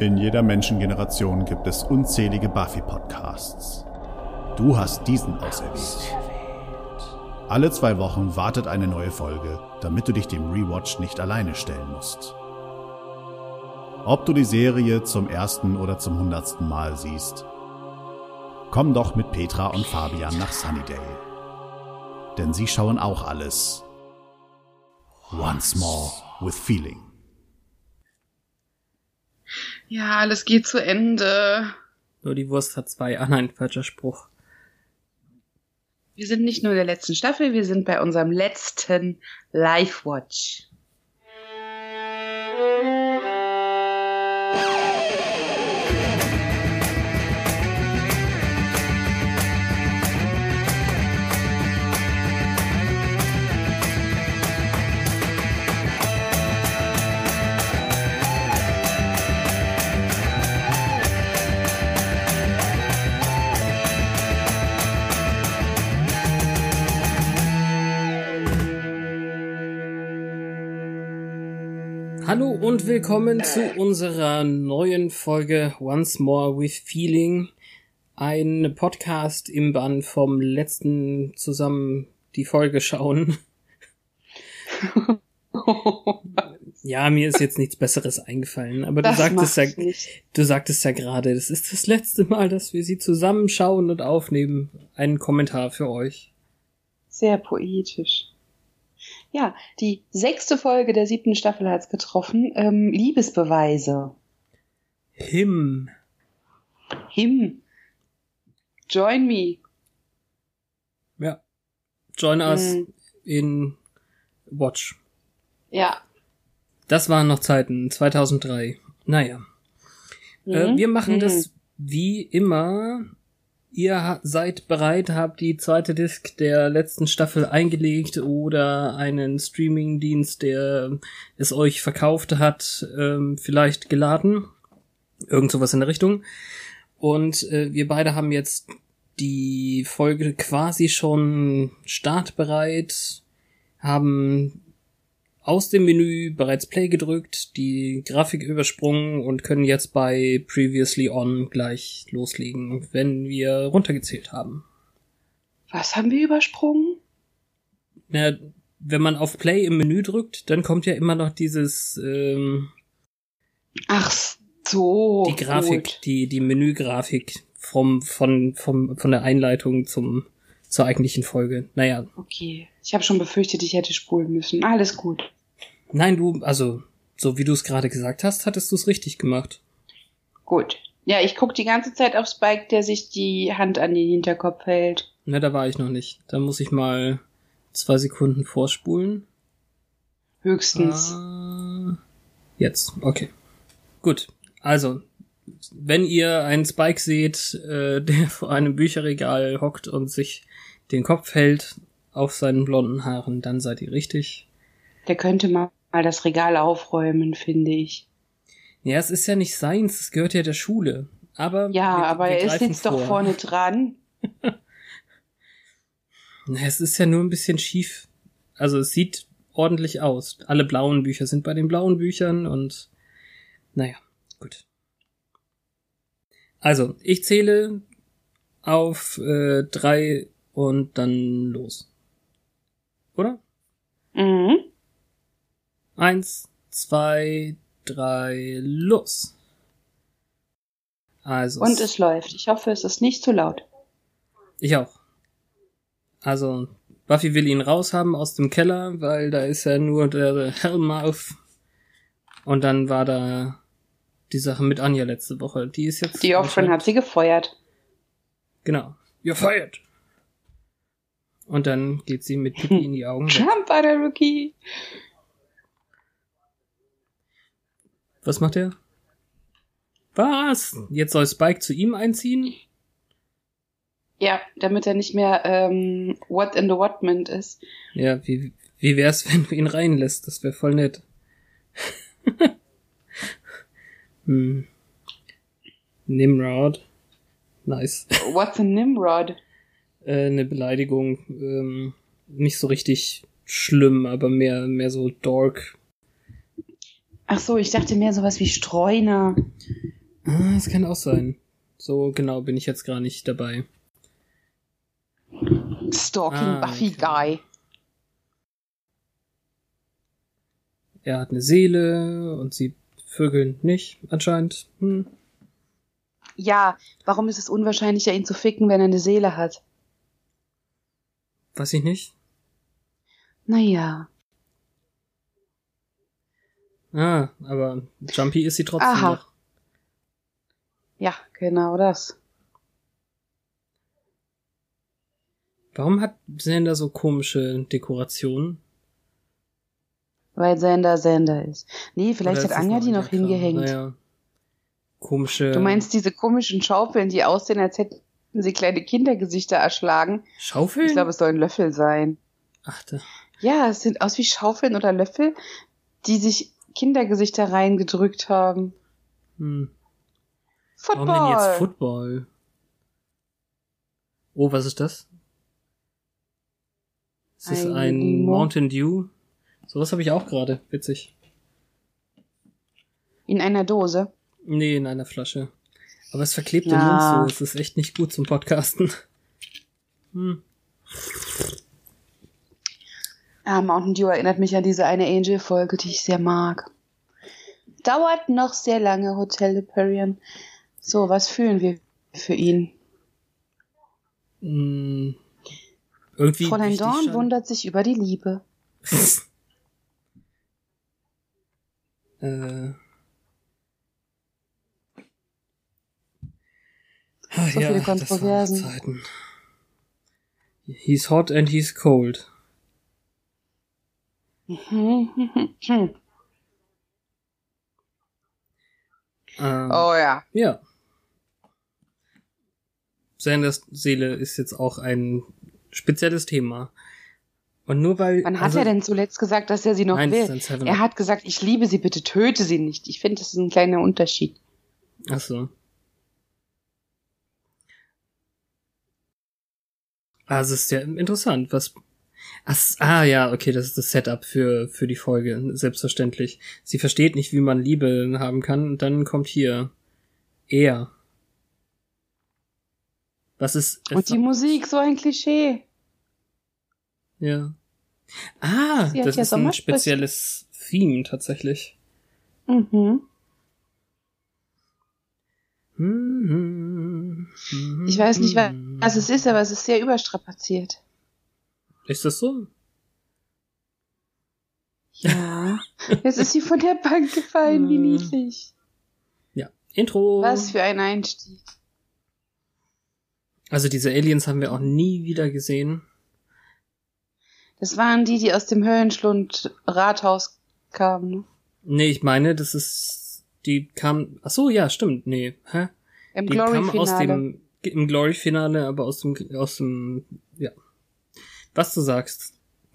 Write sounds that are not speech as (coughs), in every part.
In jeder Menschengeneration gibt es unzählige Buffy-Podcasts. Du hast diesen auserwählt. Alle zwei Wochen wartet eine neue Folge, damit du dich dem Rewatch nicht alleine stellen musst. Ob du die Serie zum ersten oder zum hundertsten Mal siehst, komm doch mit Petra und Fabian nach Sunnydale. Denn sie schauen auch alles. Once more with feeling. Ja, alles geht zu Ende. Nur die Wurst hat zwei. Ah nein, falscher Spruch. Wir sind nicht nur in der letzten Staffel, wir sind bei unserem letzten Live-Watch. Hallo und willkommen zu unserer neuen Folge Once More with Feeling. Ein Podcast im Bann vom letzten zusammen die Folge schauen. (laughs) ja, mir ist jetzt nichts Besseres eingefallen, aber Das du sagtest ja, nicht. du sagtest ja gerade, das ist das letzte Mal, dass wir sie zusammenschauen und aufnehmen. Ein Kommentar für euch. Sehr poetisch. Ja, die sechste Folge der siebten Staffel hat's getroffen. Ähm, Liebesbeweise. Him. Him. Join me. Ja. Join us Mhm. in Watch. Ja. Das waren noch Zeiten, 2003. Naja. Äh, Mhm. wir machen Mhm. das wie immer. Ihr seid bereit, habt die zweite Disc der letzten Staffel eingelegt oder einen Streamingdienst, der es euch verkauft hat, ähm, vielleicht geladen. Irgend sowas in der Richtung. Und äh, wir beide haben jetzt die Folge quasi schon startbereit, haben aus dem Menü bereits Play gedrückt, die Grafik übersprungen und können jetzt bei Previously On gleich loslegen, wenn wir runtergezählt haben. Was haben wir übersprungen? Na, wenn man auf Play im Menü drückt, dann kommt ja immer noch dieses ähm, Ach so. die Grafik, gut. die die Menügrafik vom von vom von der Einleitung zum zur eigentlichen Folge. Naja, Okay. Ich habe schon befürchtet, ich hätte spulen müssen. Alles gut. nein, du also so wie du es gerade gesagt hast, hattest du es richtig gemacht. Gut. Ja, ich guck die ganze Zeit auf Spike, der sich die Hand an den Hinterkopf hält. Na, da war ich noch nicht. Da muss ich mal zwei Sekunden vorspulen. Höchstens. Ah, jetzt, okay. Gut. Also, wenn ihr einen Spike seht, äh, (laughs) der vor einem Bücherregal hockt und sich den Kopf hält auf seinen blonden Haaren, dann seid ihr richtig. Der könnte mal das Regal aufräumen, finde ich. Ja, es ist ja nicht seins, es gehört ja der Schule. Aber Ja, wir, aber wir er ist jetzt doch vor. vorne dran. (laughs) Na, es ist ja nur ein bisschen schief. Also es sieht ordentlich aus. Alle blauen Bücher sind bei den blauen Büchern und naja, gut. Also, ich zähle auf äh, drei und dann los. Oder? Mhm. Eins, zwei, drei, los. Also. Und es läuft. Ich hoffe, es ist nicht zu laut. Ich auch. Also, Buffy will ihn raushaben aus dem Keller, weil da ist ja nur der Hellmouth. Und dann war da die Sache mit Anja letzte Woche. Die ist jetzt. Die Offrin hat sie gefeuert. Genau. You're fired. Und dann geht sie mit Pippi (laughs) in die Augen. Jump bei der Rookie. Was macht er? Was? Jetzt soll Spike zu ihm einziehen? Ja, damit er nicht mehr ähm, What in the Whatment ist. Ja, wie, wie wär's, (laughs) wenn du ihn reinlässt? Das wäre voll nett. (laughs) hm. Nimrod. Nice. What's a Nimrod? Äh, eine Beleidigung. Ähm, nicht so richtig schlimm, aber mehr, mehr so Dork. Ach so, ich dachte mehr sowas wie Streuner. Ah, Das kann auch sein. So genau bin ich jetzt gar nicht dabei. Stalking Ah, Buffy okay. Guy. Er hat eine Seele und sie vögeln nicht, anscheinend. Hm. Ja, warum ist es unwahrscheinlicher, ihn zu ficken, wenn er eine Seele hat? Weiß ich nicht. Naja. Ah, aber Jumpy ist sie trotzdem Aha. noch. Ja, genau das. Warum hat Xander so komische Dekorationen? Weil Sander Sander ist. Nee, vielleicht hat Anja die noch hingehängt. Naja. Komische Du meinst diese komischen Schaufeln, die aussehen, als hätten sie kleine Kindergesichter erschlagen? Schaufeln? Ich glaube, es sollen Löffel sein. Ach, da. Ja, es sind aus wie Schaufeln oder Löffel, die sich Kindergesichter reingedrückt haben. Hm. Football. Warum denn jetzt Football? Oh, was ist das? Es ist Ein ein Limo. Mountain Dew. Sowas habe ich auch gerade. Witzig. In einer Dose. Nee, in einer Flasche. Aber es verklebt den Ja. Mund so. Es ist echt nicht gut zum Podcasten. Hm. Ah, Mountain Dew erinnert mich an diese eine Angel-Folge, die ich sehr mag. Dauert noch sehr lange, Hotel Hyperion. So, was fühlen wir für ihn? Hm. Irgendwie. Fräulein Dorn schon. wundert sich über die Liebe. (laughs) äh. Ah, So viele Kontroversen. Das waren Zeiten. He's hot and he's cold. Hm. (laughs) Ähm, Oh ja. Ja. Sanders Seele ist jetzt auch ein spezielles Thema. Und nur weil. Wann hat also, er denn zuletzt gesagt, dass er sie noch Nein, will? Er hat gesagt, ich liebe sie, bitte töte sie nicht. Ich finde, das ist ein kleiner Unterschied. Ach so. Also es ist ja interessant, was. Ach, ah ja, okay, das ist das Setup für, für die Folge, selbstverständlich. Sie versteht nicht, wie man Liebe haben kann, und dann kommt hier er. Was ist. Und die Musik, so ein Klischee. Ja. Ah, das ist ein spezielles Theme tatsächlich. Mhm. Ich weiß nicht, wa- was es ist, aber es ist sehr überstrapaziert. Ist das so? Ja. (laughs) Jetzt ist sie von der Bank gefallen, wie Hm. niedlich. Ja. Intro. Was für ein Einstieg. Also diese Aliens haben wir auch nie wieder gesehen. Das waren die, die aus dem Höllenschlund Rathaus kamen. Ne? Nee, ich meine, das ist. Die kam. Ach so, ja, stimmt. Nee. Hä? Im Die kam aus Glory-Finale. dem. Im Glory-Finale, aber aus dem. Aus dem. Ja. Was du sagst. (laughs)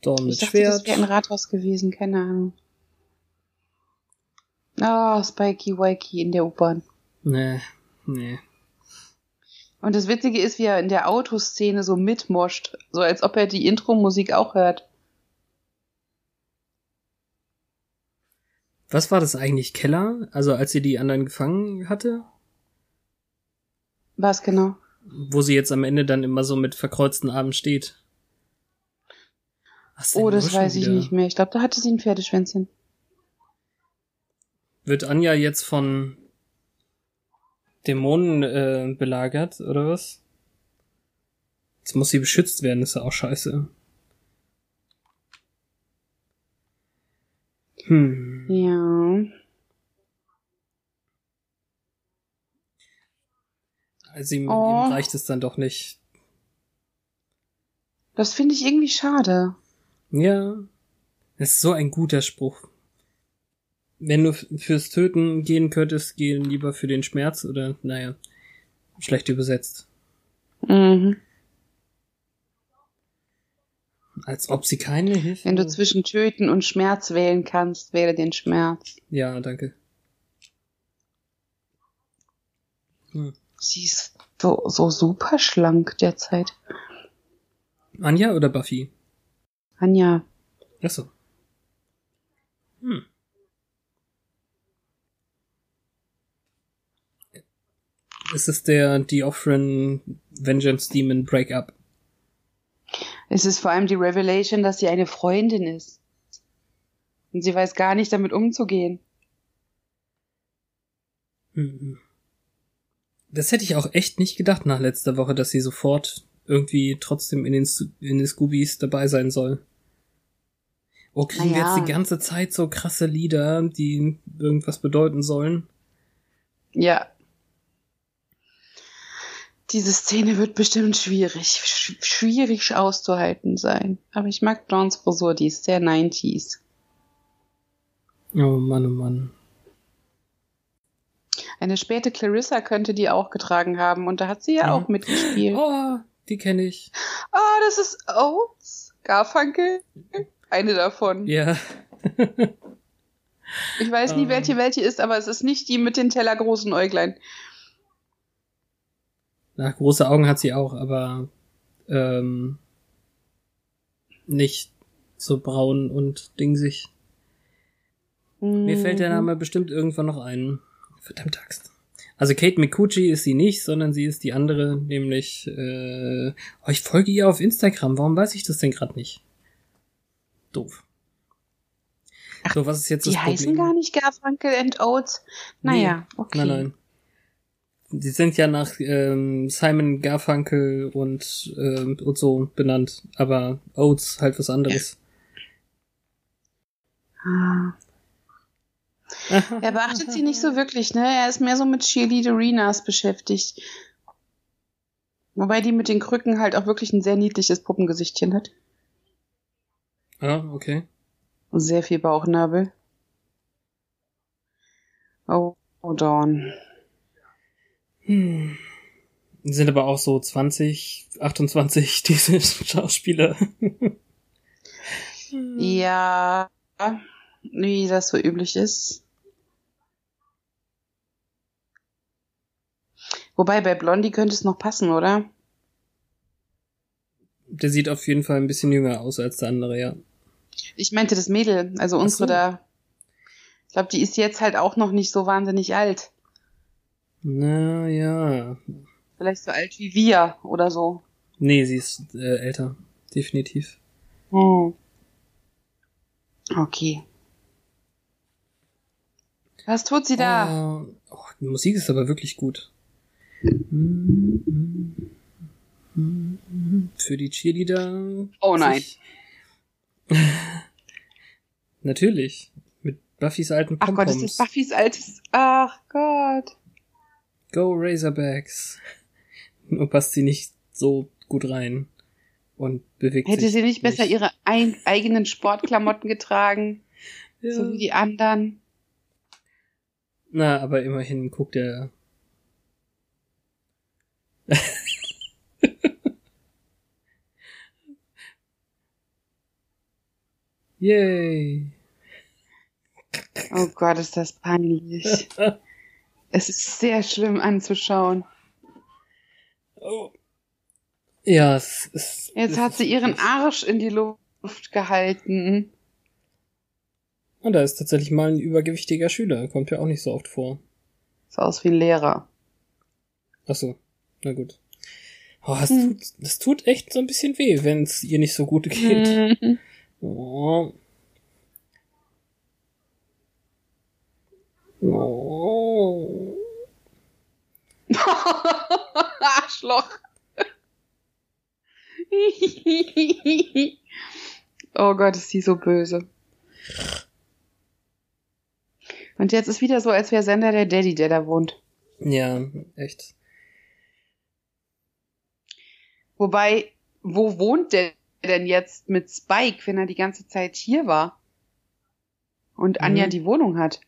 Dorn mit Ich dachte, Schwert. das wäre ein Rathaus gewesen, keine Ahnung. Ah, Spikey Wikey in der U-Bahn. Nee. Nee. Und das Witzige ist, wie er in der Autoszene so mitmoscht, so als ob er die Intro-Musik auch hört. Was war das eigentlich? Keller? Also als sie die anderen gefangen hatte? Was genau? Wo sie jetzt am Ende dann immer so mit verkreuzten Armen steht. Oh, das weiß ich wieder? nicht mehr. Ich glaube, da hatte sie ein Pferdeschwänzchen. Wird Anja jetzt von Dämonen äh, belagert, oder was? Jetzt muss sie beschützt werden, ist ja auch scheiße. Hm. Ja. Also ihm, Oh. ihm reicht es dann doch nicht. Das finde ich irgendwie schade. Ja. Das ist so ein guter Spruch. Wenn du fürs Töten gehen könntest, geh lieber für den Schmerz oder, naja, schlecht übersetzt. Mhm. Als ob sie keine Hilfe. Wenn du zwischen Töten und Schmerz wählen kannst, wähle den Schmerz. ja, danke. Hm. Sie ist so, so super schlank derzeit. Anja oder Buffy? Anja. Achso. Hm. Es ist der Deophrin Vengeance Demon Breakup. Es ist vor allem die Revelation, dass sie eine Freundin ist. Und sie weiß gar nicht, damit umzugehen. Mhm. Das hätte ich auch echt nicht gedacht nach letzter Woche, dass sie sofort irgendwie trotzdem in den, in den Scoobies dabei sein soll. Oh, kriegen wir Naja. jetzt die ganze Zeit so krasse Lieder, die irgendwas bedeuten sollen? Ja. Diese Szene wird bestimmt schwierig, sch schwierig auszuhalten sein. Aber ich mag Dawns Frisur, die ist sehr 90s. Oh Mann, oh Mann. Eine späte Clarissa könnte die auch getragen haben und da hat sie ja Mhm. auch mitgespielt. Oh, die kenne ich. Ah, das ist Oates. Garfunkel. Eine davon. Ja. Ich weiß nie, Ah. welche welche ist, aber es ist nicht die mit den tellergroßen Äuglein. Na, große Augen hat sie auch, aber ähm, nicht so braun und dingsig. Mir fällt der Mhm. Name bestimmt irgendwann noch ein. Verdammt Axt. Also Kate Mikuchi ist sie nicht, sondern sie ist die andere, nämlich äh, oh, ich folge ihr auf Instagram. Warum weiß ich das denn gerade nicht? Doof. So, was ist jetzt Die das heißen Problem? gar nicht Garfunkel and Oates. Naja, okay. Nein, nein. Die sind ja nach ähm, Simon Garfunkel und, ähm, und so benannt, aber Oates halt was anderes. Ah. (laughs) Er beachtet sie nicht so wirklich, ne? Er ist mehr so mit Cheerleaderinas beschäftigt. Wobei die mit den Krücken halt auch wirklich ein sehr niedliches Puppengesichtchen hat. Ah, okay. Und sehr viel Bauchnabel. Oh, oh Dawn. Hm. Sind aber auch so 20, 28 diese Schauspieler. Ja, wie das so üblich ist. Wobei bei Blondie könnte es noch passen, oder? Der sieht auf jeden Fall ein bisschen jünger aus als der andere, ja. Ich meinte das Mädel, also unsere so. da. Ich glaube, die ist jetzt halt auch noch nicht so wahnsinnig alt. Na ja. Vielleicht so alt wie wir oder so. Nee, sie ist äh, älter. Definitiv. Hm. Okay. Was tut sie da? Oh, oh, die Musik ist aber wirklich gut. Für die Cheerleader. Oh nein. (laughs) Natürlich. Mit Buffys alten Ach Gott, das ist Buffys altes. Ach Gott. Go Razorbacks. (laughs) Nur passt sie nicht so gut rein. Und bewegt Hätte sich sie nicht besser ihre ein, eigenen Sportklamotten getragen, (laughs) Ja. so wie die anderen? Na, aber immerhin guckt er. (laughs) Yay. Oh Gott, ist das peinlich. (laughs) es ist sehr schlimm anzuschauen. Oh. Ja, es ist. Jetzt es hat sie ihren Arsch in die Luft gehalten. Und da ist tatsächlich mal ein übergewichtiger Schüler. Kommt ja auch nicht so oft vor. So aus wie ein Lehrer. Ach so. Na gut. Oh, es, Hm. tut, es tut echt so ein bisschen weh, wenn es ihr nicht so gut geht. Mhm. Oh. Oh. Arschloch. (laughs) oh Gott, ist die so böse. Und jetzt ist wieder so, als wäre Sender der Daddy, der da wohnt. Ja, echt. Wobei, wo wohnt der denn jetzt mit Spike, wenn er die ganze Zeit hier war? Und Anja Mhm. die Wohnung hat.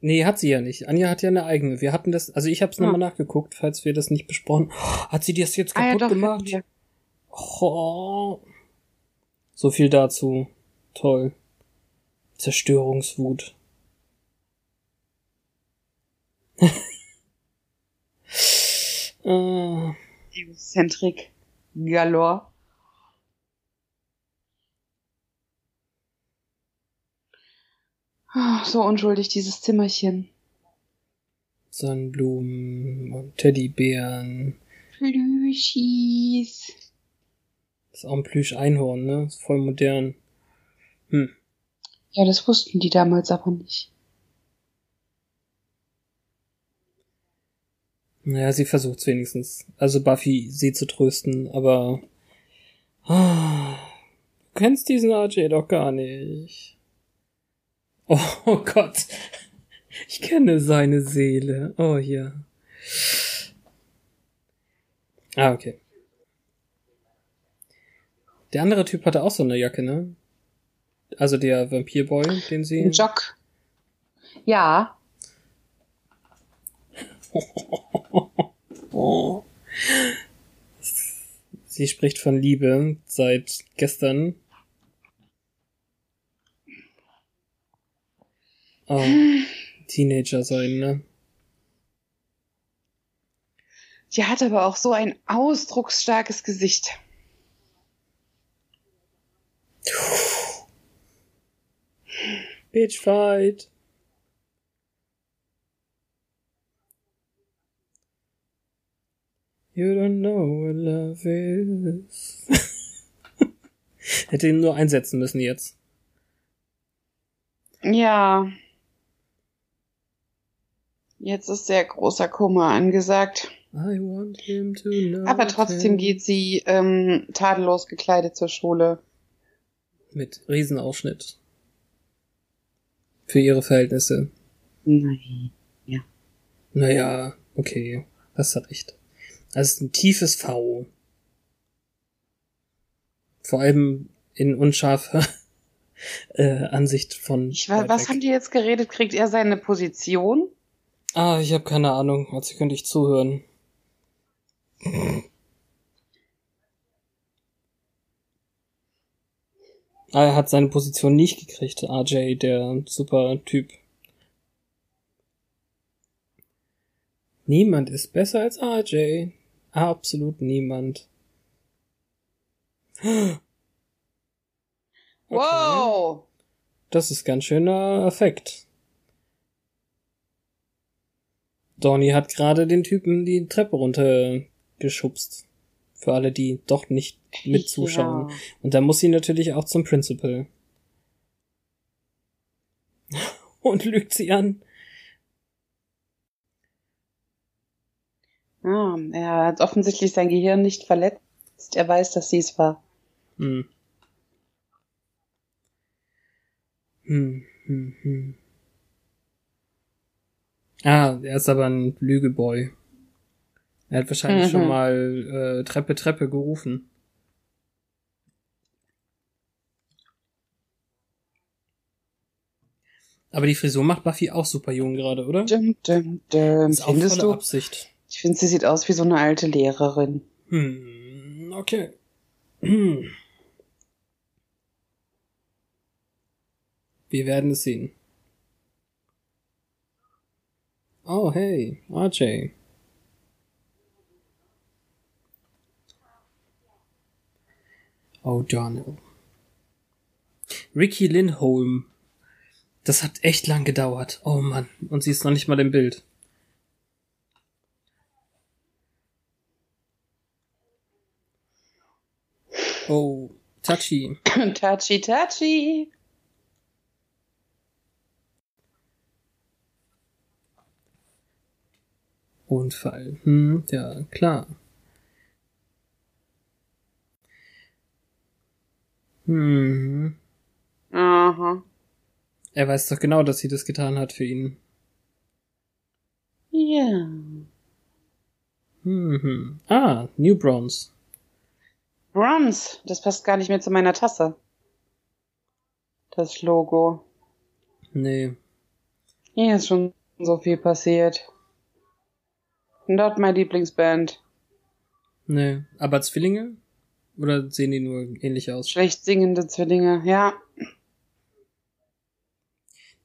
Nee, hat sie ja nicht. Anja hat ja eine eigene. Wir hatten das, also ich habe es Ah. nochmal nachgeguckt, falls wir das nicht besprochen. (gasps) Hat sie das jetzt Ah ja, kaputt doch. gemacht? Oh. So viel dazu. Toll. Zerstörungswut. äh, (laughs) Egozentrik galore. Ah, So unschuldig, dieses Zimmerchen. Sonnenblumen und Teddybären. Plüschis. Das ist auch ein Plüsch-Einhorn, ne? Ist voll modern. Hm. Ja, das wussten die damals aber nicht. Naja, sie versucht's wenigstens. Also Buffy, sie zu trösten, aber. Ah, du kennst diesen RJ doch gar nicht. Oh, (laughs) oh Gott. Ich kenne seine Seele. Oh ja. Ah, okay. Der andere Typ hatte auch so eine Jacke, ne? Also der Vampirboy, den sie. Ein Jock. Ja. (laughs) oh. Sie spricht von Liebe seit gestern. Oh, Teenager sein, ne? Die hat aber auch so ein ausdrucksstarkes Gesicht. Bitch fight. You don't know what love is. (laughs) Hätte ihn nur einsetzen müssen jetzt. Ja. Jetzt ist sehr großer Kummer angesagt. Aber trotzdem geht sie ähm, tadellos gekleidet zur Schule. Mit Riesenausschnitt. Für ihre Verhältnisse. Nein. Ja. Naja, okay. Das hat recht. Das ist ein tiefes V. Vor allem in unscharfer (laughs) äh, Ansicht von. Ich weiß, was weg. haben die jetzt geredet? Kriegt er seine Position? Ah, ich habe keine Ahnung. Also könnte ich zuhören. Ah, er hat seine Position nicht gekriegt, RJ, der super Typ. Niemand ist besser als RJ. Absolut niemand. (gasps) Okay. Wow! Das ist ganz schöner Effekt. Donny hat gerade den Typen die Treppe runtergeschubst. Für alle, die doch nicht mitzuschauen. Ja. Und da muss sie natürlich auch zum Principal. (laughs) Und lügt sie an. Ah, er hat offensichtlich sein Gehirn nicht verletzt. Er weiß, dass sie es war. Hm. Hm, hm, hm. Ah, er ist aber ein Lügeboy. Er hat wahrscheinlich mhm. schon mal äh, Treppe, Treppe gerufen. Aber die Frisur macht Buffy auch super jung gerade, oder? Dum, dum, dum. Ist auch Findest du? Absicht. Ich finde, sie sieht aus wie so eine alte Lehrerin. Hm, okay. Wir werden es sehen. Oh, hey, RJ. Oh, Donald. Ricky Lindholm. Das hat echt lang gedauert. Oh Mann. Und sie ist noch nicht mal im Bild. Oh, touchy. (coughs) touchy, touchy. Unfall. Hm, ja, klar. Hm. Aha. Er weiß doch genau, dass sie das getan hat für ihn. Ja. Hm. Ah, New Bronze. Bronze, das passt gar nicht mehr zu meiner Tasse. Das Logo. Nee. Hier ist schon so viel passiert. Not my Lieblingsband. Nee, aber Zwillinge? Oder sehen die nur ähnlich aus? Schlecht singende Zwillinge, ja.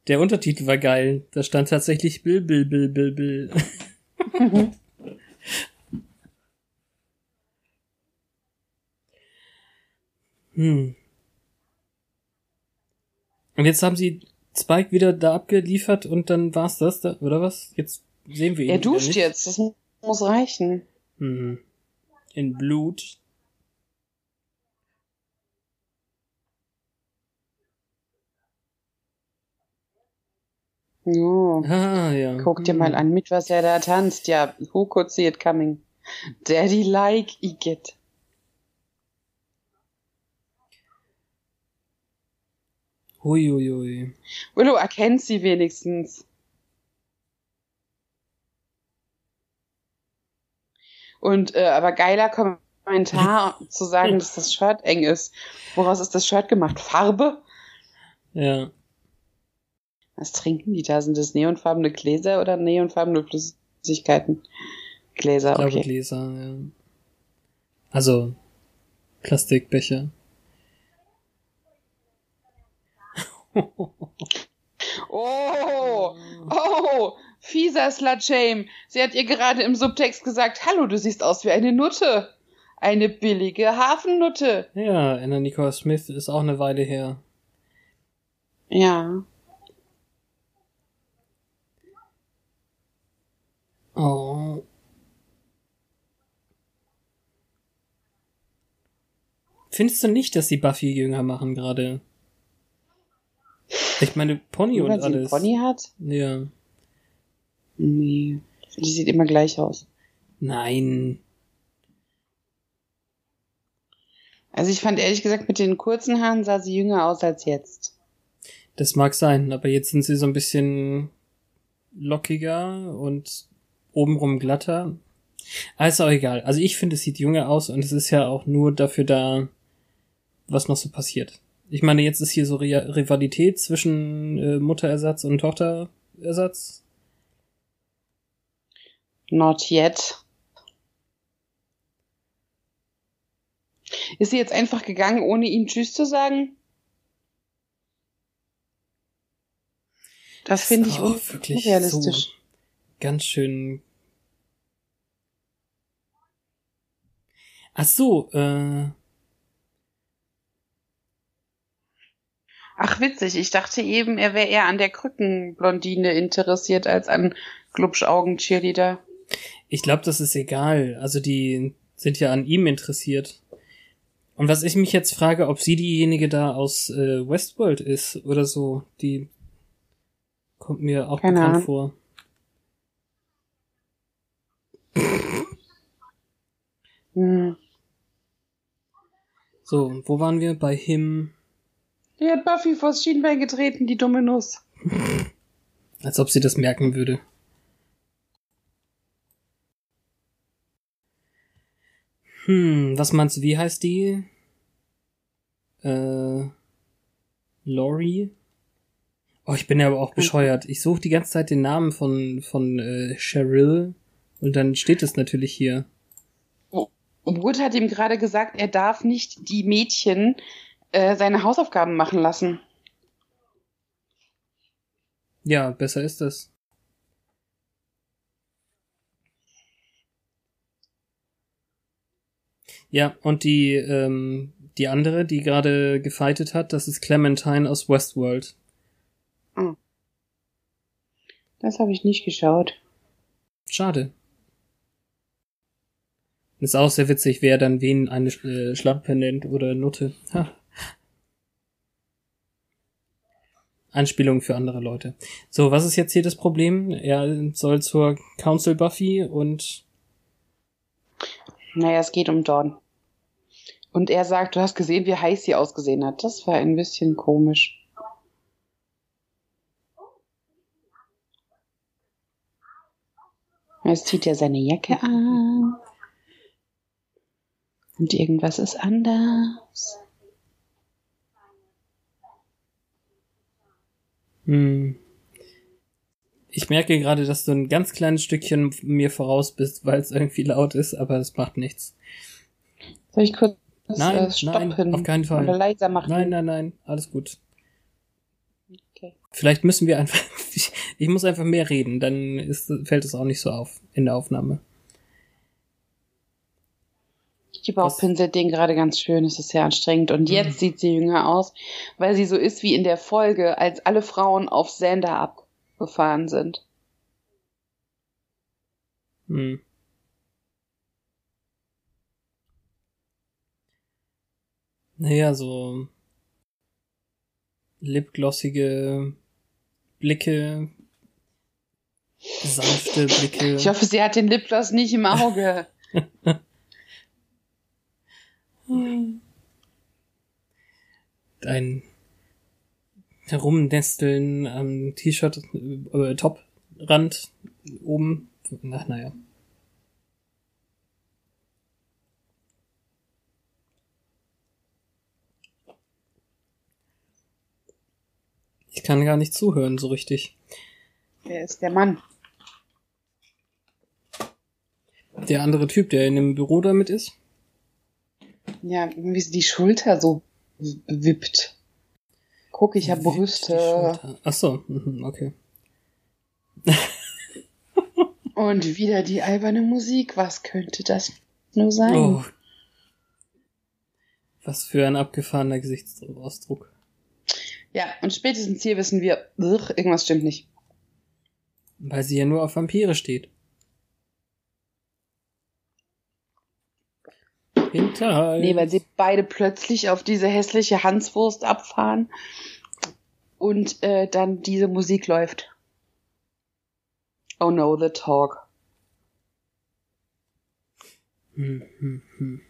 Der Untertitel war geil. Da stand tatsächlich Bill, Bill, Bill, Bill, Bill. (laughs) (laughs) hm. Und jetzt haben sie Spike wieder da abgeliefert und dann war's das, da, oder was? Jetzt sehen wir ihn. Er duscht jetzt, das muss reichen. Mhm. In Blut. Jo. Ah, ja. Guck dir mal an, mit was er da tanzt. Ja, who could see it coming? Daddy like Igitt. Huiuiui. Willow erkennt sie wenigstens. Und äh, aber geiler Kommentar zu sagen, dass das Shirt eng ist. Woraus ist das Shirt gemacht? Farbe? Ja. Was trinken die da? Sind das neonfarbene Gläser oder neonfarbene Flüssigkeiten? Gläser, Ich glaube okay. Gläser, ja. Also Plastikbecher. Oh, oh, fieser Slut-Shame. Sie hat ihr gerade im Subtext gesagt, hallo, du siehst aus wie eine Nutte. Eine billige Hafennutte. Ja, Anna Nicole Smith ist auch eine Weile her. Ja. Oh. Findest du nicht, dass sie Buffy jünger machen gerade? Ich meine, Pony und Weil sie einen alles. Pony hat? Ja. Nee. Die sieht immer gleich aus. Nein. Also ich fand ehrlich gesagt, mit den kurzen Haaren sah sie jünger aus als jetzt. Das mag sein, aber jetzt sind sie so ein bisschen lockiger und obenrum glatter. Aber ist auch egal. Also ich finde, es sieht jünger aus und es ist ja auch nur dafür da, was noch so passiert. Ich meine, jetzt ist hier so Ri- Rivalität zwischen äh, Mutterersatz und Tochterersatz. Not yet. Ist sie jetzt einfach gegangen, ohne ihm Tschüss zu sagen? Das finde ich auch un wirklich unrealistisch. so ganz schön. Ach so, äh, Ach, witzig. Ich dachte eben, er wäre eher an der Krückenblondine interessiert als an Glubschaugen-Cheerleader. Ich glaube, das ist egal. Also die sind ja an ihm interessiert. Und was ich mich jetzt frage, ob sie diejenige da aus äh, Westworld ist oder so, die kommt mir auch Keine bekannt Ahnung. vor. Hm. So, wo waren wir? Bei him, Die hat Buffy vors Schienbein getreten, die dumme Nuss. (laughs) als ob sie das merken würde. Hm, was meinst du, wie heißt die? Äh, Lori? Oh, ich bin ja aber auch bescheuert. Ich suche die ganze Zeit den Namen von, von äh, Cheryl und dann steht es natürlich hier. Wood hat ihm gerade gesagt, er darf nicht die Mädchen äh, seine Hausaufgaben machen lassen. Ja, besser ist das. Ja, und die, ähm, die andere, die gerade gefightet hat, das ist Clementine aus Westworld. Das habe ich nicht geschaut. Schade. Ist auch sehr witzig, wer dann wen eine äh, Schlampe nennt oder Nutte. Ha. Anspielung für andere Leute. So, was ist jetzt hier das Problem? Er soll zur Council Buffy und Naja, es geht um Dawn. Und er sagt, du hast gesehen, wie heiß sie ausgesehen hat. Das war ein bisschen komisch. Jetzt zieht er seine Jacke an. Und irgendwas ist anders. Hm. Ich merke gerade, dass du ein ganz kleines Stückchen mir voraus bist, weil es irgendwie laut ist, aber es macht nichts. Soll ich kurz Nein, äh, nein, stoppen? auf keinen Fall. Oder leiser machen? Nein, nein, nein, alles gut. Okay. Vielleicht müssen wir einfach, ich, (laughs) ich muss einfach mehr reden, dann ist, fällt es auch nicht so auf in der Aufnahme. Die Bauchpinsel den gerade ganz schön, es ist sehr anstrengend. Und jetzt Mhm. sieht sie jünger aus, weil sie so ist wie in der Folge, als alle Frauen auf Sander abgefahren sind. Hm. Naja, so lipglossige Blicke, sanfte Blicke. Ich hoffe, sie hat den Lipgloss nicht im Auge. (laughs) Ein Herumnesteln am T-Shirt, äh, Top-Rand oben. Ach, naja. Ich kann gar nicht zuhören so richtig. Wer ist der Mann? Der andere Typ, der in dem Büro damit ist? Ja, wie sie die Schulter so wippt. Guck, ich habe Brüste. Ach so, mhm, okay. (laughs) Und wieder die alberne Musik. Was könnte das nur sein? Oh. Was für ein abgefahrener Gesichtsausdruck. Ja, und spätestens hier wissen wir, irgendwas stimmt nicht. Weil sie ja nur auf Vampire steht. Hinterhalt. Nee, weil sie beide plötzlich auf diese hässliche Hanswurst abfahren und äh, dann diese Musik läuft. Oh no, the talk. Hm, hm, hm.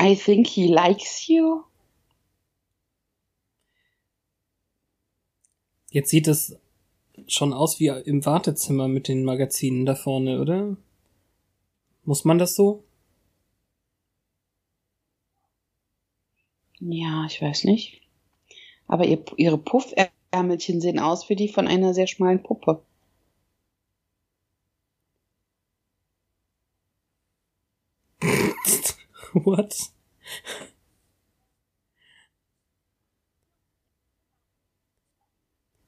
I think he likes you. Jetzt sieht es schon aus wie im Wartezimmer mit den Magazinen da vorne, oder? Muss man das so? Ja, ich weiß nicht. Aber ihr, ihre Puffärmelchen sehen aus wie die von einer sehr schmalen Puppe. (laughs) What?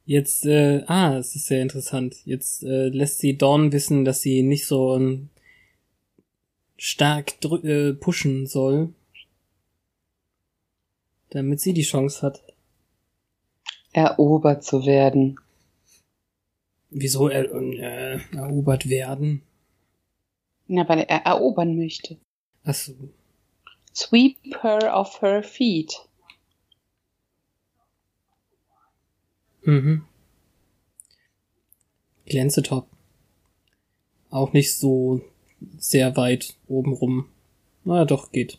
Jetzt, äh, ah, es ist sehr interessant. Jetzt äh, lässt sie Dawn wissen, dass sie nicht so um, stark äh, pushen soll, damit sie die Chance hat. Erobert zu werden. Wieso er, äh, erobert werden? Ja, weil er erobern möchte. Ach so. Sweep her off her feet. Mhm. Glänzetop. Auch nicht so sehr weit oben rum. Na doch, geht.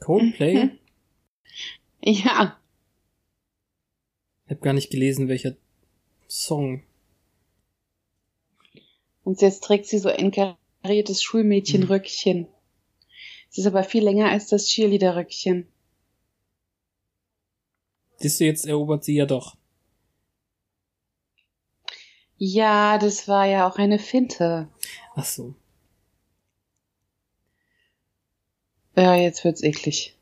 Coldplay? (laughs) ja. Ich hab gar nicht gelesen, welcher Song. Und jetzt trägt sie so ein kariertes Schulmädchenröckchen. Hm. Es ist aber viel länger als das Cheerleader-Röckchen. Siehst du, jetzt erobert sie ja doch. Ja, das war ja auch eine Finte. Ach so. Ja, jetzt wird's eklig.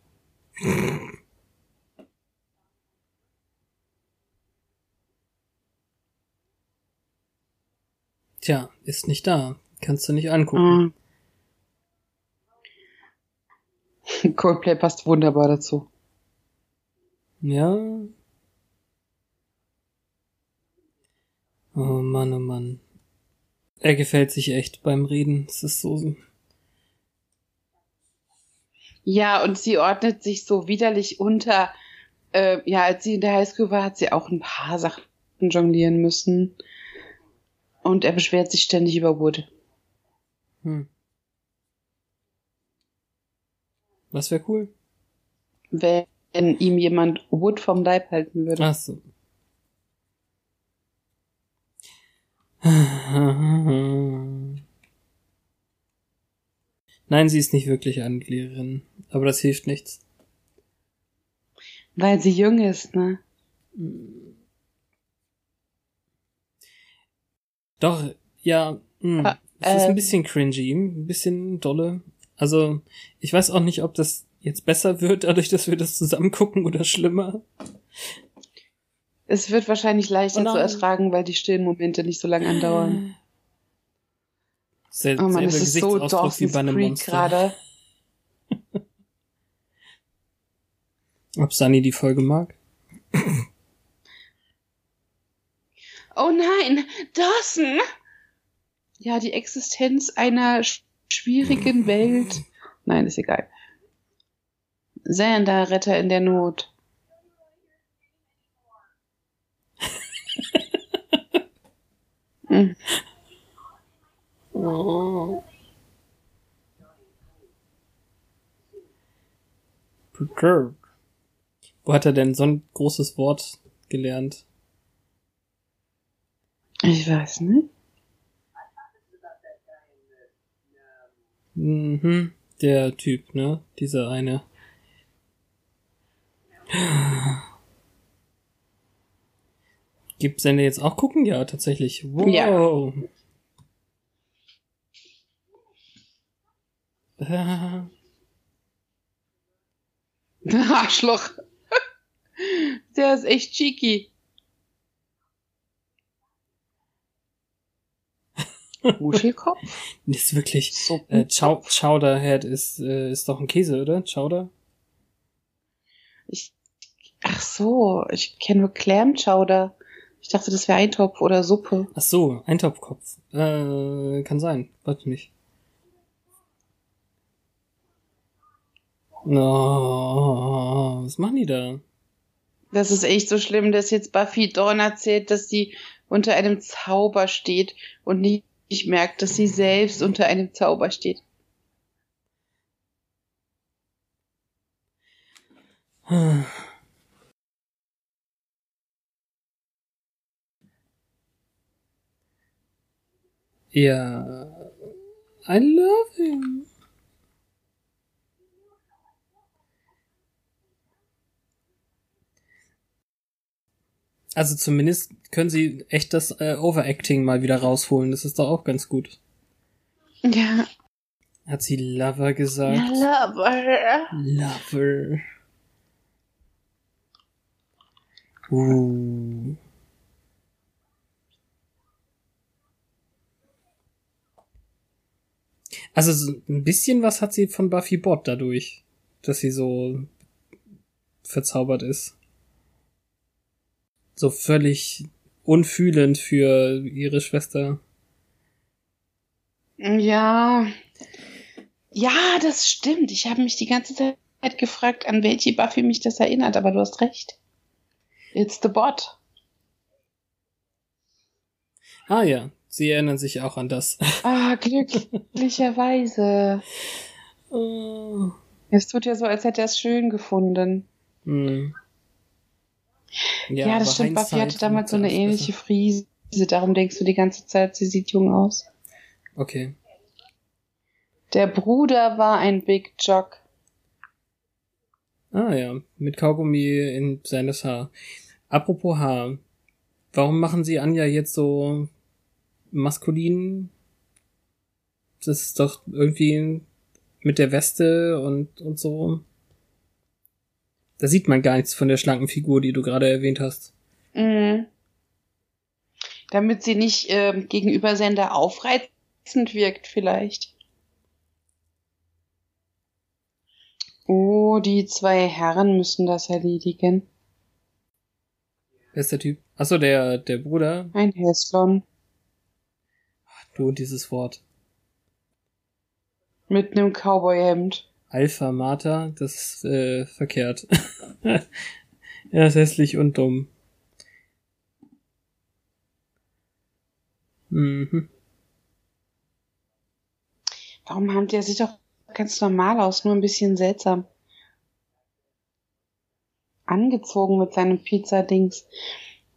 Tja, ist nicht da. Kannst du nicht angucken. Mm. (laughs) Coldplay passt wunderbar dazu. Ja. Oh Mann, oh Mann. Er gefällt sich echt beim Reden. Es ist so ja, und sie ordnet sich so widerlich unter. Äh, ja, als sie in der Highschool war, hat sie auch ein paar Sachen jonglieren müssen. Und er beschwert sich ständig über Wood. Hm. Was wäre cool? Wenn ihm jemand Wood vom Leib halten würde. Ach so. (laughs) Nein, sie ist nicht wirklich Angliererin, aber das hilft nichts. Weil sie jung ist, ne? Doch, ja, mh, hm. ah, es ist ein bisschen cringy, ein bisschen dolle. Also, ich weiß auch nicht, ob das jetzt besser wird, dadurch, dass wir das zusammen gucken oder schlimmer. Es wird wahrscheinlich leichter oh zu ertragen, weil die stillen Momente nicht so lange andauern. Sel oh man, es ist so Dawson's Creek gerade. Ob Sunny die Folge mag? Oh nein, Dawson! Ja, die Existenz einer schwierigen Welt. Nein, ist egal. Sander, Retter in der Not. hm. Oh. Perturbed. Wo hat er denn so ein großes Wort gelernt? Ich weiß nicht. Mhm, der Typ, ne? Dieser eine. Gibt Sende jetzt auch gucken? Ja, tatsächlich. Wow. Ja. (laughs) (laughs) Arschloch. Der ist echt cheeky. Wuschelkopf? (laughs) ist wirklich. So äh, Chow Chowderhead ist, äh, ist doch ein Käse, oder? Chowder? Ich, ach so, ich kenne nur Clam Chowder. Ich dachte, das wäre Eintopf oder Suppe. Ach so, Eintopfkopf. Äh, kann sein. Weiß nicht. No, was machen die da? Das ist echt so schlimm, dass jetzt Buffy Dawn erzählt, dass sie unter einem Zauber steht und nicht merkt, dass sie selbst unter einem Zauber steht. Ja, I love him. Also zumindest können sie echt das äh, Overacting mal wieder rausholen. Das ist doch auch ganz gut. Ja. Hat sie Lover gesagt? Ja, Lover. Lover. Uh. Also so ein bisschen was hat sie von Buffy Bot dadurch, dass sie so verzaubert ist so völlig unfühlend für ihre Schwester. Ja. Ja, das stimmt. Ich habe mich die ganze Zeit gefragt, an welche Buffy mich das erinnert, aber du hast recht. It's the bot. Ah ja, sie erinnern sich auch an das. Ah, glücklicherweise. (laughs) oh. Es tut ja so, als hätte er es schön gefunden. Hm. Ja, ja das stimmt. Buffy hatte damals so eine ähnliche Frise. Darum denkst du die ganze Zeit, sie sieht jung aus. Okay. Der Bruder war ein Big Jock. Ah ja, mit Kaugummi in seines Haar. Apropos Haar. Warum machen sie Anja jetzt so maskulin? Das ist doch irgendwie mit der Weste und, und so. Da sieht man gar nichts von der schlanken Figur, die du gerade erwähnt hast. Mhm. Damit sie nicht äh, gegenüber Sender aufreizend wirkt, vielleicht. Oh, die zwei Herren müssen das erledigen. Wer ist der Typ? Achso, der, der Bruder. Ein Häslon. Du und dieses Wort. Mit einem Cowboyhemd. Alpha Mater, das ist äh, verkehrt. (laughs) (laughs) er ist hässlich und dumm. Mhm. Warum haben die sieht doch ganz normal aus, nur ein bisschen seltsam. Angezogen mit seinem Pizza-Dings.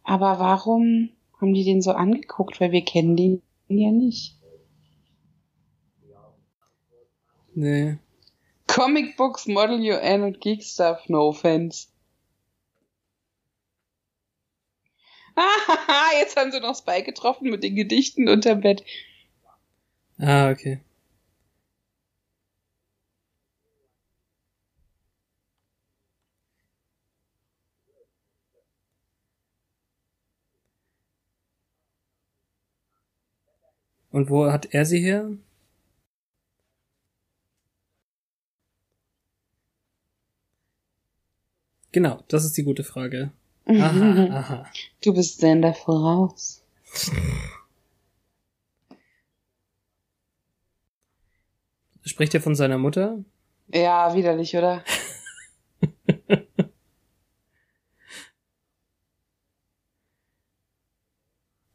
Aber warum haben die den so angeguckt? Weil wir kennen den ja nicht. Nee. Comic Books, Model UN und Geek Stuff, no offense. Ah, (laughs) jetzt haben sie noch Spike getroffen mit den Gedichten unterm Bett. Ah, okay. Und wo hat er sie her? Genau, das ist die gute Frage. Aha, aha. Du bist Sender voraus. Spricht er von seiner Mutter? Ja, widerlich, oder? (laughs)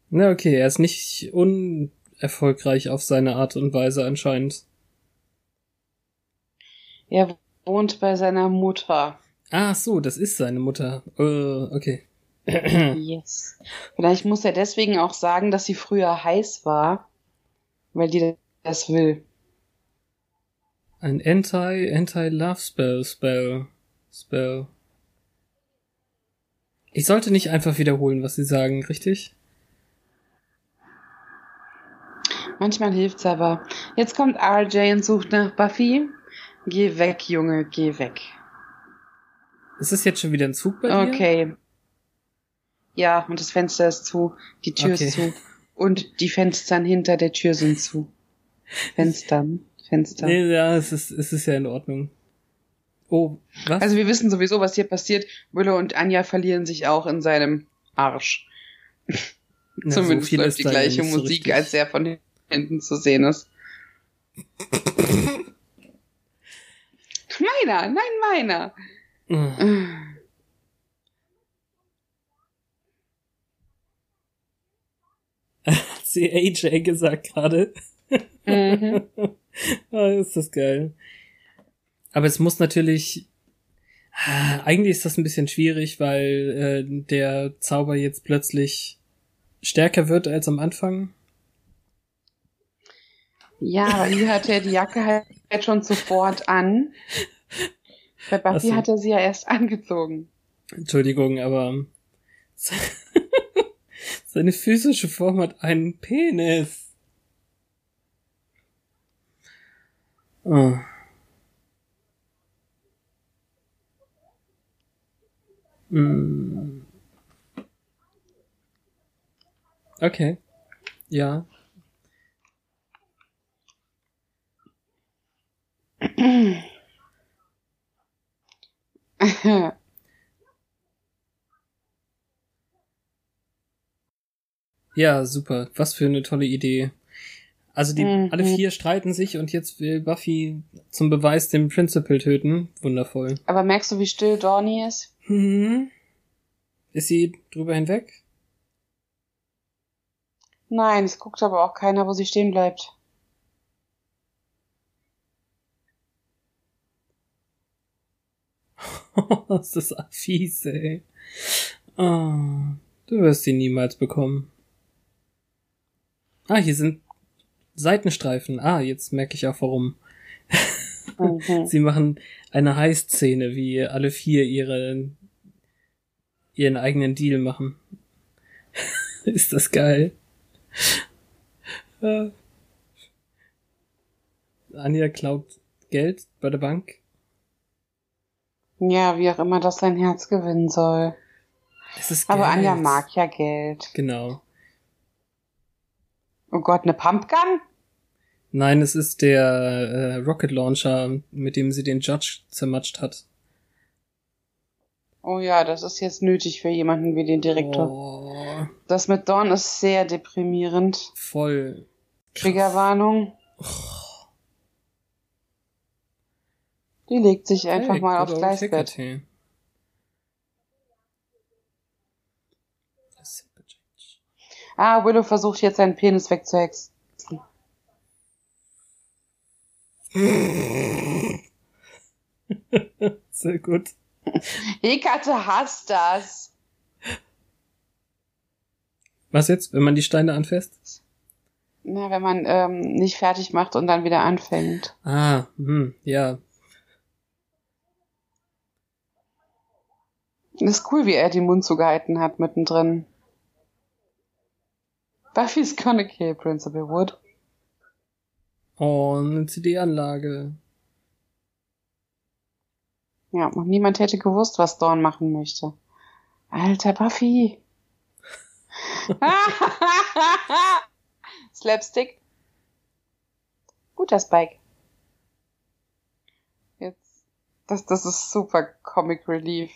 Na, okay, er ist nicht unerfolgreich auf seine Art und Weise anscheinend. Er wohnt bei seiner Mutter. Ah, so, das ist seine Mutter. Uh, okay. yes. Vielleicht muss er deswegen auch sagen, dass sie früher heiß war, weil die das will. Ein Anti, Anti-Love Spell, Spell, Spell. Ich sollte nicht einfach wiederholen, was sie sagen, richtig? Manchmal hilft's aber. Jetzt kommt RJ und sucht nach Buffy. Geh weg, Junge, geh weg. Ist es jetzt schon wieder ein Zug bei dir? Okay. Ja, und das Fenster ist zu, die Tür okay. ist zu. Und die Fenstern hinter der Tür sind zu. Fenstern. Fenster. Nee, ja, es ist, es ist ja in Ordnung. Oh, was? Also wir wissen sowieso, was hier passiert. Willow und Anja verlieren sich auch in seinem Arsch. Ja, Zumindest so läuft die gleiche Musik, so als er von hinten zu sehen ist. meiner, nein, meiner. Mhm. (laughs) Hat sie AJ gesagt gerade. Mhm. oh, (laughs) ist das geil. Aber es muss natürlich. Eigentlich ist das ein bisschen schwierig, weil äh, der Zauber jetzt plötzlich stärker wird als am Anfang. Ja, aber hier hat er die Jacke halt schon sofort an. (laughs) Bei Buffy so. hat er sie ja erst angezogen. Entschuldigung, aber (laughs) seine physische Form hat einen Penis. Oh. Mm. Okay. Ja. (clears throat) (laughs) ja, super. Was für eine tolle Idee. Also die mhm. alle vier streiten sich und jetzt will Buffy zum Beweis den Principal töten. Wundervoll. Aber merkst du, wie still Dorny ist? Mhm. Ist sie drüber hinweg? Nein, es guckt aber auch keiner, wo sie stehen bleibt. (laughs) das ist fies, ey. Oh, du wirst sie niemals bekommen. Ah, hier sind Seitenstreifen. Ah, jetzt merke ich auch warum. Mhm. (laughs) sie machen eine Heißszene, wie alle vier ihre, ihren eigenen Deal machen. (laughs) ist das geil. Uh. Anja klaut Geld bei der Bank. Ja, wie auch immer das sein Herz gewinnen soll. Es ist Geld. Aber Anja mag ja Geld. Genau. Oh Gott, eine Pumpgun? Nein, es ist der äh, Rocket Launcher, mit dem sie den Judge zermatscht hat. Oh ja, das ist jetzt nötig für jemanden wie den Direktor. Oh. Das mit Dawn ist sehr deprimierend. Voll. Triggerwarnung. Oh. Die legt sich einfach hey, mal aufs Gleisbett. Ah, Willow versucht jetzt seinen Penis wegzuhexen. (laughs) Sehr gut. Hekate hasst das. Was jetzt, wenn man die Steine anfasst? Na, wenn man ähm, nicht fertig macht und dann wieder anfängt. Ah, hm, ja, ist cool, wie er den Mund zugehalten hat mittendrin. Buffy's gonna kill Principal Wood. Oh, eine CD-Anlage. Ja, und niemand hätte gewusst, was Dawn machen möchte. Alter Buffy. (laughs) Slapstick. Guter Spike. Jetzt, das, das ist super Comic Relief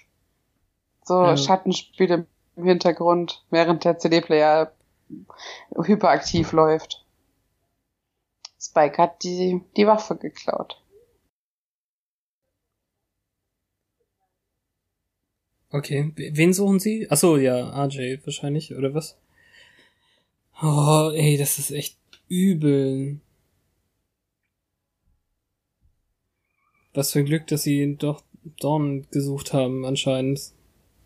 so ja. Schattenspiele im Hintergrund, während der CD-Player hyperaktiv läuft. Spike hat die, die Waffe geklaut. Okay, wen suchen Sie? Achso, ja, RJ wahrscheinlich, oder was? Oh, ey, das ist echt übel. Was für ein Glück, dass sie doch Dawn gesucht haben, anscheinend.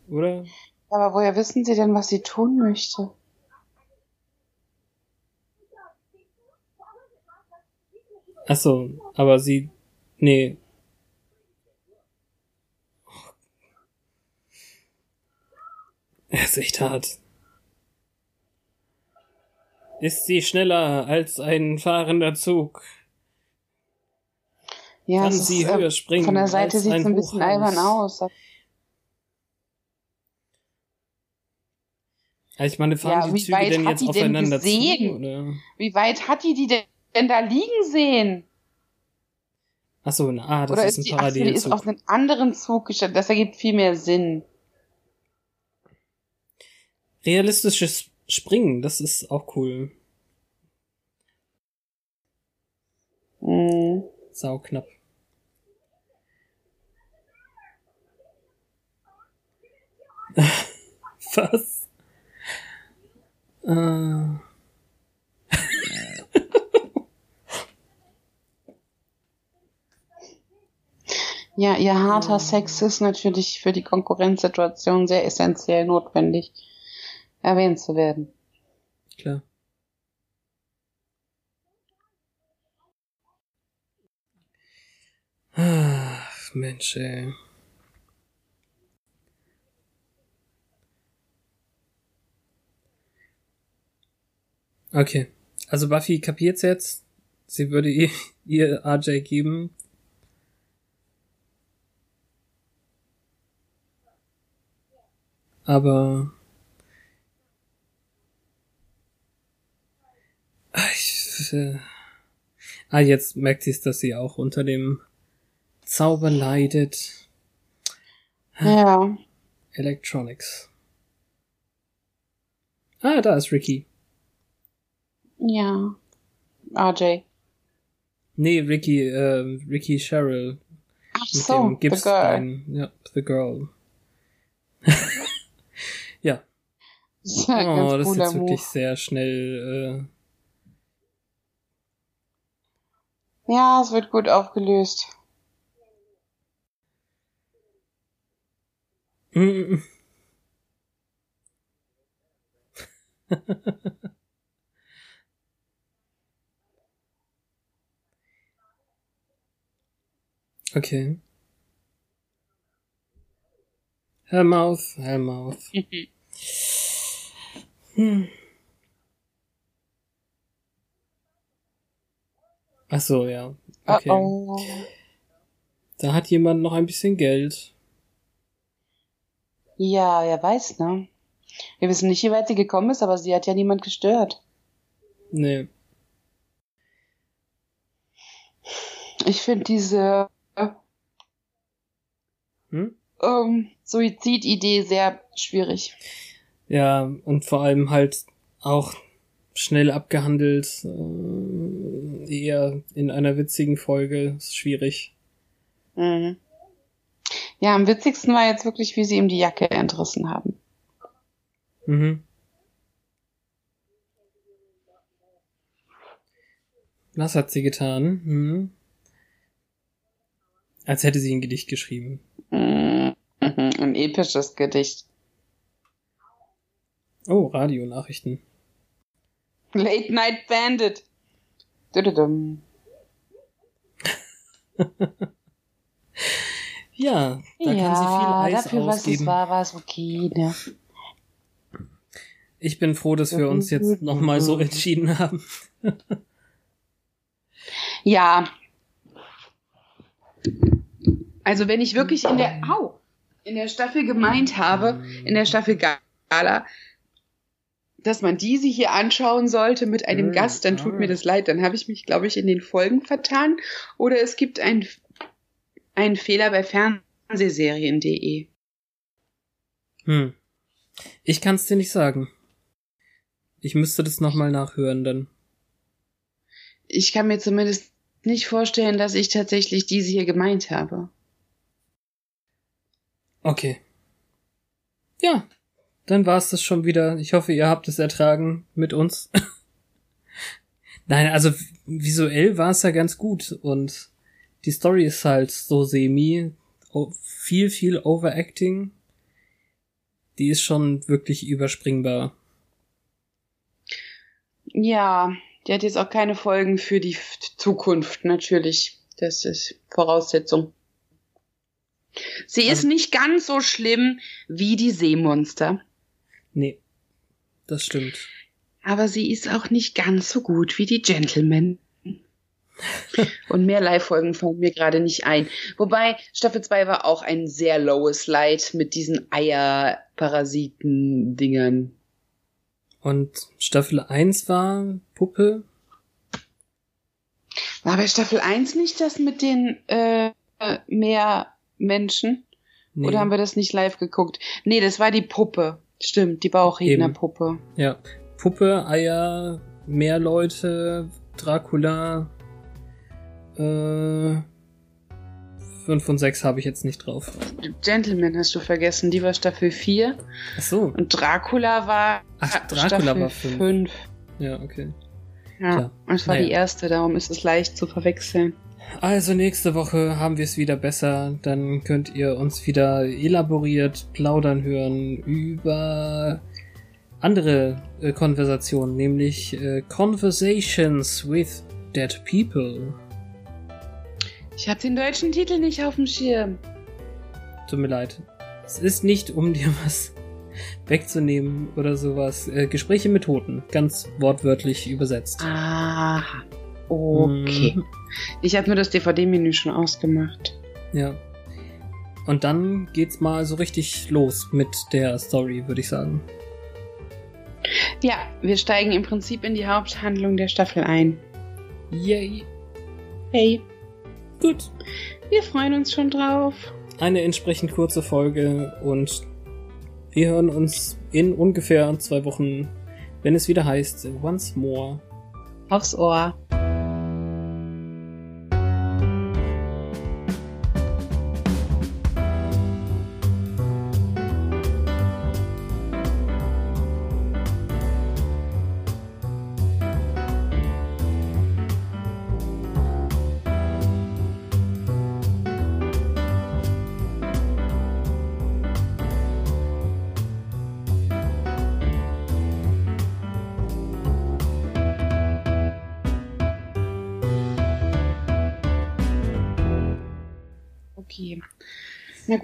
Oder? Aber woher wissen Sie denn, was sie tun möchte? Ach so, aber sie, nee. Er ist echt hart. Ist sie schneller als ein fahrender Zug? Ja, Kann sie ist, äh, höher springen? Von der Seite sieht es ein bisschen albern aus. Ich meine, fahren ja, die Züge denn jetzt aufeinander zu? Oder? Wie weit hat die die denn da liegen sehen? Achso, ah, das Oder ist, ist ein Parallelzug. die ist auf einen anderen Zug gestellt. Das ergibt viel mehr Sinn. Realistisches Springen, das ist auch cool. Mhm. Sau knapp. (laughs) Was? Äh. Ja, ihr harter Sex ist natürlich für die Konkurrenzsituation sehr essentiell notwendig, erwähnt zu werden. Klar. Ach, Mensch, ey. Okay. Also Buffy kapiert's jetzt. Sie würde (laughs) ihr, ihr RJ geben. Aber ich, äh, ah, jetzt merkt sie es, dass sie auch unter dem Zauber leidet. Ja. Electronics. Ah, da ist Ricky. Ja. RJ. Nee, Ricky, äh, Ricky Cheryl. Ach so, the girl. Ja, the girl. (laughs) ja. (laughs) Das oh, das ist jetzt Move. wirklich sehr schnell. Äh... Ja, es wird gut aufgelöst. Mm. (laughs) Okay. Hellmouth, Hellmouth. (laughs) hm. Ach so, ja. Okay. Uh -oh. Da hat jemand noch ein bisschen Geld. Ja, wer weiß, ne? Wir wissen nicht, wie weit sie gekommen ist, aber sie hat ja niemand gestört. Nee. Ich finde diese hm? ähm, Suizididee sehr schwierig. Ja, und vor allem halt auch schnell abgehandelt, äh, eher in einer witzigen Folge, ist schwierig. Mhm. Ja, am witzigsten war jetzt wirklich, wie sie ihm die Jacke entrissen haben. Mhm. Was hat sie getan? Mhm. Als hätte sie ein Gedicht geschrieben. Mhm. Ein episches Gedicht. Oh, Radionachrichten. Late Night Bandit. (laughs) ja, da ja, kann sie viel Eis dafür, ausgeben. was es war, war es okay, ne? Ich bin froh, dass wir uns jetzt nochmal so entschieden haben. (laughs) ja, also wenn ich wirklich in der, au, in der Staffel gemeint habe, in der Staffel Gala, dass man diese hier anschauen sollte mit einem mhm. Gast, dann tut mir das leid. Dann habe ich mich, glaube ich, in den Folgen vertan. Oder es gibt einen, einen Fehler bei Fernsehserien.de. Hm. Ich kann es dir nicht sagen. Ich müsste das nochmal nachhören dann. Ich kann mir zumindest nicht vorstellen, dass ich tatsächlich diese hier gemeint habe. Okay. Ja, dann war es das schon wieder. Ich hoffe, ihr habt es ertragen mit uns. (laughs) Nein, also visuell war es ja ganz gut und die Story ist halt so semi, viel, viel Overacting. Die ist schon wirklich überspringbar. Ja, die hat jetzt auch keine Folgen für die Zukunft, natürlich. Das ist Voraussetzung. Sie ist also, nicht ganz so schlimm wie die Seemonster. Nee, das stimmt. Aber sie ist auch nicht ganz so gut wie die Gentlemen. (laughs) Und mehr Live-Folgen fallen mir gerade nicht ein. Wobei Staffel 2 war auch ein sehr lowes Light mit diesen Eierparasiten-Dingern. Und Staffel 1 war Puppe? War bei Staffel 1 nicht das mit den äh, mehr Menschen? Nee. Oder haben wir das nicht live geguckt? Nee, das war die Puppe. Stimmt, die Bauchrednerpuppe. Ja. Puppe, Eier, mehr Leute, Dracula. Äh, 5 und 6 habe ich jetzt nicht drauf. Gentleman hast du vergessen, die war Staffel 4. Ach so. Und Dracula war Ach, Dracula Staffel war 5. Ja, okay. Ja, Klar. das war naja. die erste, darum ist es leicht zu verwechseln. Also nächste Woche haben wir es wieder besser. Dann könnt ihr uns wieder elaboriert plaudern hören über andere äh, Konversationen, nämlich äh, Conversations with Dead People. Ich habe den deutschen Titel nicht auf dem Schirm. Tut mir leid. Es ist nicht, um dir (laughs) was wegzunehmen oder sowas. Äh, Gespräche mit Toten, ganz wortwörtlich übersetzt. Aha. Okay. Mhm. Ich habe nur das DVD-Menü schon ausgemacht. Ja. Und dann geht's mal so richtig los mit der Story, würde ich sagen. Ja, wir steigen im Prinzip in die Haupthandlung der Staffel ein. Yay. Hey. Gut. Wir freuen uns schon drauf. Eine entsprechend kurze Folge und wir hören uns in ungefähr zwei Wochen, wenn es wieder heißt Once More. Aufs Ohr.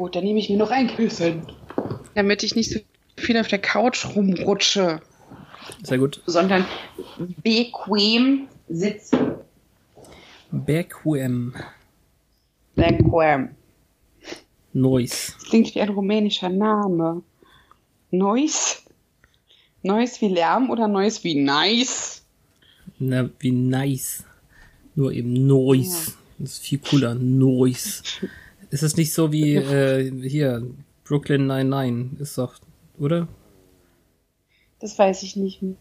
Gut, dann nehme ich mir noch ein Kissen. Damit ich nicht so viel auf der Couch rumrutsche. Sehr gut. Sondern bequem sitzen. Bequem. Bequem. Noise. Das klingt wie ein rumänischer Name. Noise? Noise wie Lärm oder Noise wie nice? Na, wie nice. Nur eben Noise. Ja. Das ist viel cooler. Noise. Ist es nicht so wie äh, hier, Brooklyn 99 ist doch, oder? Das weiß ich nicht mehr.